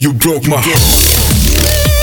You broke my heart.